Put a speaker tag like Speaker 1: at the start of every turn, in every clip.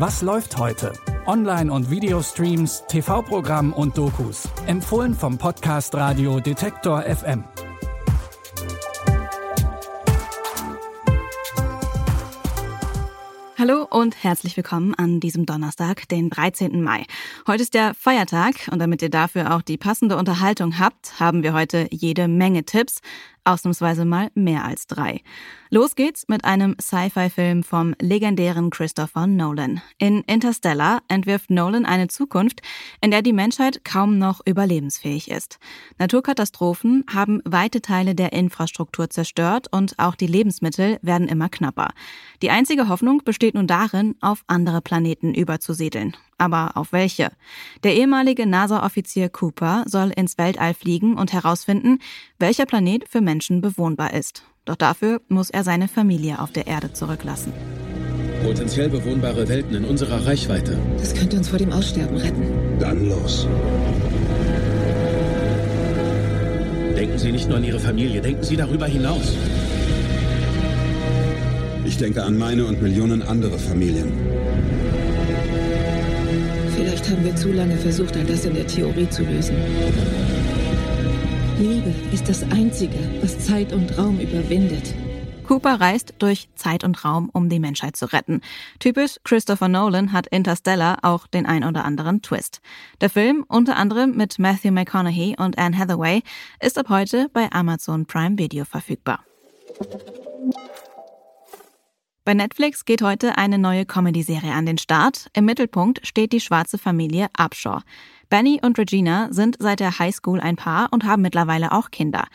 Speaker 1: Was läuft heute? Online- und Videostreams, TV-Programm und Dokus. Empfohlen vom Podcast Radio Detektor FM.
Speaker 2: Hallo und herzlich willkommen an diesem Donnerstag, den 13. Mai. Heute ist der Feiertag und damit ihr dafür auch die passende Unterhaltung habt, haben wir heute jede Menge Tipps ausnahmsweise mal mehr als drei. Los geht's mit einem Sci-Fi-Film vom legendären Christopher Nolan. In Interstellar entwirft Nolan eine Zukunft, in der die Menschheit kaum noch überlebensfähig ist. Naturkatastrophen haben weite Teile der Infrastruktur zerstört und auch die Lebensmittel werden immer knapper. Die einzige Hoffnung besteht nun darin, auf andere Planeten überzusiedeln. Aber auf welche? Der ehemalige NASA-Offizier Cooper soll ins Weltall fliegen und herausfinden, welcher Planet für Menschen bewohnbar ist. Doch dafür muss er seine Familie auf der Erde zurücklassen.
Speaker 3: Potenziell bewohnbare Welten in unserer Reichweite.
Speaker 4: Das könnte uns vor dem Aussterben retten.
Speaker 3: Dann los. Denken Sie nicht nur an Ihre Familie, denken Sie darüber hinaus.
Speaker 5: Ich denke an meine und Millionen andere Familien.
Speaker 4: Vielleicht haben wir zu lange versucht, all das in der Theorie zu lösen. Liebe ist das Einzige, was Zeit und Raum überwindet.
Speaker 2: Cooper reist durch Zeit und Raum, um die Menschheit zu retten. Typisch Christopher Nolan hat Interstellar auch den ein oder anderen Twist. Der Film, unter anderem mit Matthew McConaughey und Anne Hathaway, ist ab heute bei Amazon Prime Video verfügbar. Bei Netflix geht heute eine neue Comedy-Serie an den Start. Im Mittelpunkt steht die schwarze Familie Upshaw. Benny und Regina sind seit der Highschool ein Paar und haben mittlerweile auch Kinder.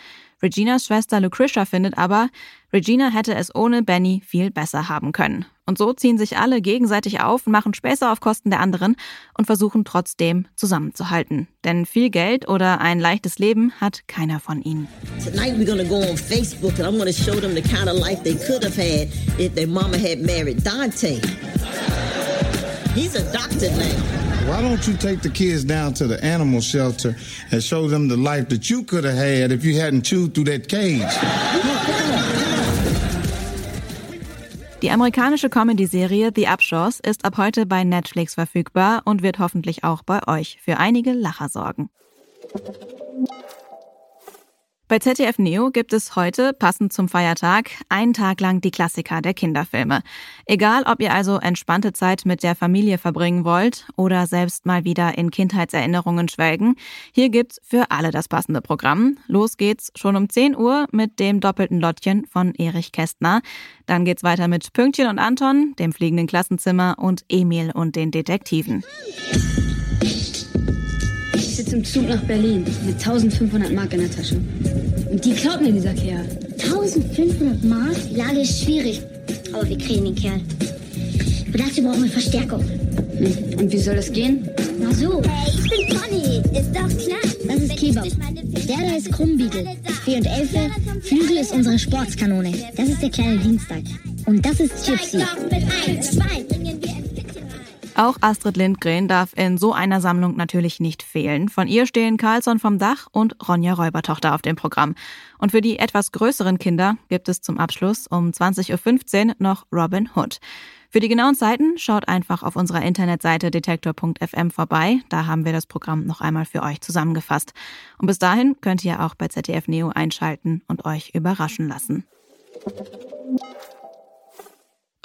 Speaker 2: Reginas Schwester Lucretia findet aber, Regina hätte es ohne Benny viel besser haben können. Und so ziehen sich alle gegenseitig auf, machen Späße auf Kosten der anderen und versuchen trotzdem zusammenzuhalten. Denn viel Geld oder ein leichtes Leben hat keiner von ihnen.
Speaker 6: Tonight we're gonna go on Facebook and I'm gonna show them the kind of life they could have had if their mama had married Dante. He's a doctor now.
Speaker 7: Why don't you take the kids down to the animal shelter and show them the life that you could have had if you hadn't chewed through that cage?
Speaker 2: Die amerikanische Comedy-Serie The Upshaws ist ab heute bei Netflix verfügbar und wird hoffentlich auch bei euch für einige Lacher sorgen. Bei ZDF Neo gibt es heute, passend zum Feiertag, einen Tag lang die Klassiker der Kinderfilme. Egal, ob ihr also entspannte Zeit mit der Familie verbringen wollt oder selbst mal wieder in Kindheitserinnerungen schwelgen, hier gibt's für alle das passende Programm. Los geht's schon um 10 Uhr mit dem doppelten Lottchen von Erich Kästner. Dann geht's weiter mit Pünktchen und Anton, dem fliegenden Klassenzimmer und Emil und den Detektiven
Speaker 8: im Zug nach Berlin mit 1500 Mark in der Tasche. Und die klaut mir dieser Kerl.
Speaker 9: 1500 Mark? Lage ist schwierig. Aber wir kriegen den Kerl. Aber dazu brauchen wir Verstärkung.
Speaker 8: Hm. Und wie soll das gehen?
Speaker 9: Na so. Hey, ich bin Conny. Ist doch klar. Das ist Kebab. Der da ist Krummbiegel. Fee und Elfe. Flügel ist unsere Sportskanone. Das ist der kleine Dienstag. Und das ist Gypsy.
Speaker 2: Auch Astrid Lindgren darf in so einer Sammlung natürlich nicht fehlen. Von ihr stehen Carlson vom Dach und Ronja Räubertochter auf dem Programm. Und für die etwas größeren Kinder gibt es zum Abschluss um 20.15 Uhr noch Robin Hood. Für die genauen Zeiten schaut einfach auf unserer Internetseite detektor.fm vorbei. Da haben wir das Programm noch einmal für euch zusammengefasst. Und bis dahin könnt ihr auch bei ZDF Neo einschalten und euch überraschen lassen.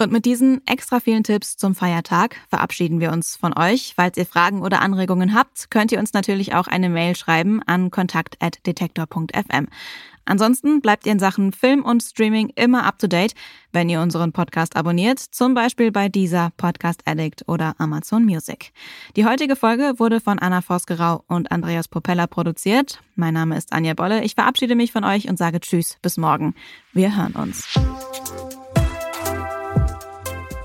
Speaker 2: Und mit diesen extra vielen Tipps zum Feiertag verabschieden wir uns von euch. Falls ihr Fragen oder Anregungen habt, könnt ihr uns natürlich auch eine Mail schreiben an kontakt.detektor.fm. Ansonsten bleibt ihr in Sachen Film und Streaming immer up to date, wenn ihr unseren Podcast abonniert, zum Beispiel bei dieser Podcast Addict oder Amazon Music. Die heutige Folge wurde von Anna Vosgerau und Andreas Propeller produziert. Mein Name ist Anja Bolle. Ich verabschiede mich von euch und sage Tschüss, bis morgen. Wir hören uns.